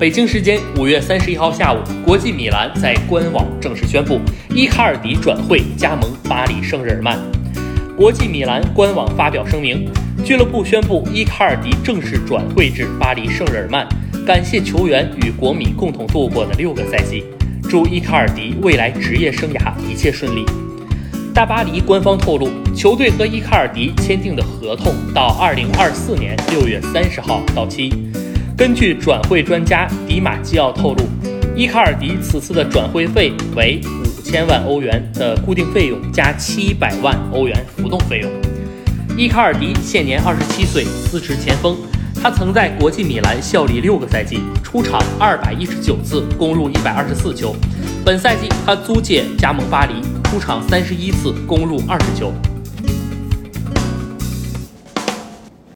北京时间五月三十一号下午，国际米兰在官网正式宣布，伊卡尔迪转会加盟巴黎圣日耳曼。国际米兰官网发表声明，俱乐部宣布伊卡尔迪正式转会至巴黎圣日耳曼，感谢球员与国米共同度过的六个赛季，祝伊卡尔迪未来职业生涯一切顺利。大巴黎官方透露，球队和伊卡尔迪签订的合同到二零二四年六月三十号到期。根据转会专家迪马基奥透露，伊卡尔迪此次的转会费为五千万欧元的固定费用加七百万欧元浮动费用。伊卡尔迪现年二十七岁，司职前锋。他曾在国际米兰效力六个赛季，出场二百一十九次，攻入一百二十四球。本赛季他租借加盟巴黎，出场三十一次，攻入二十球。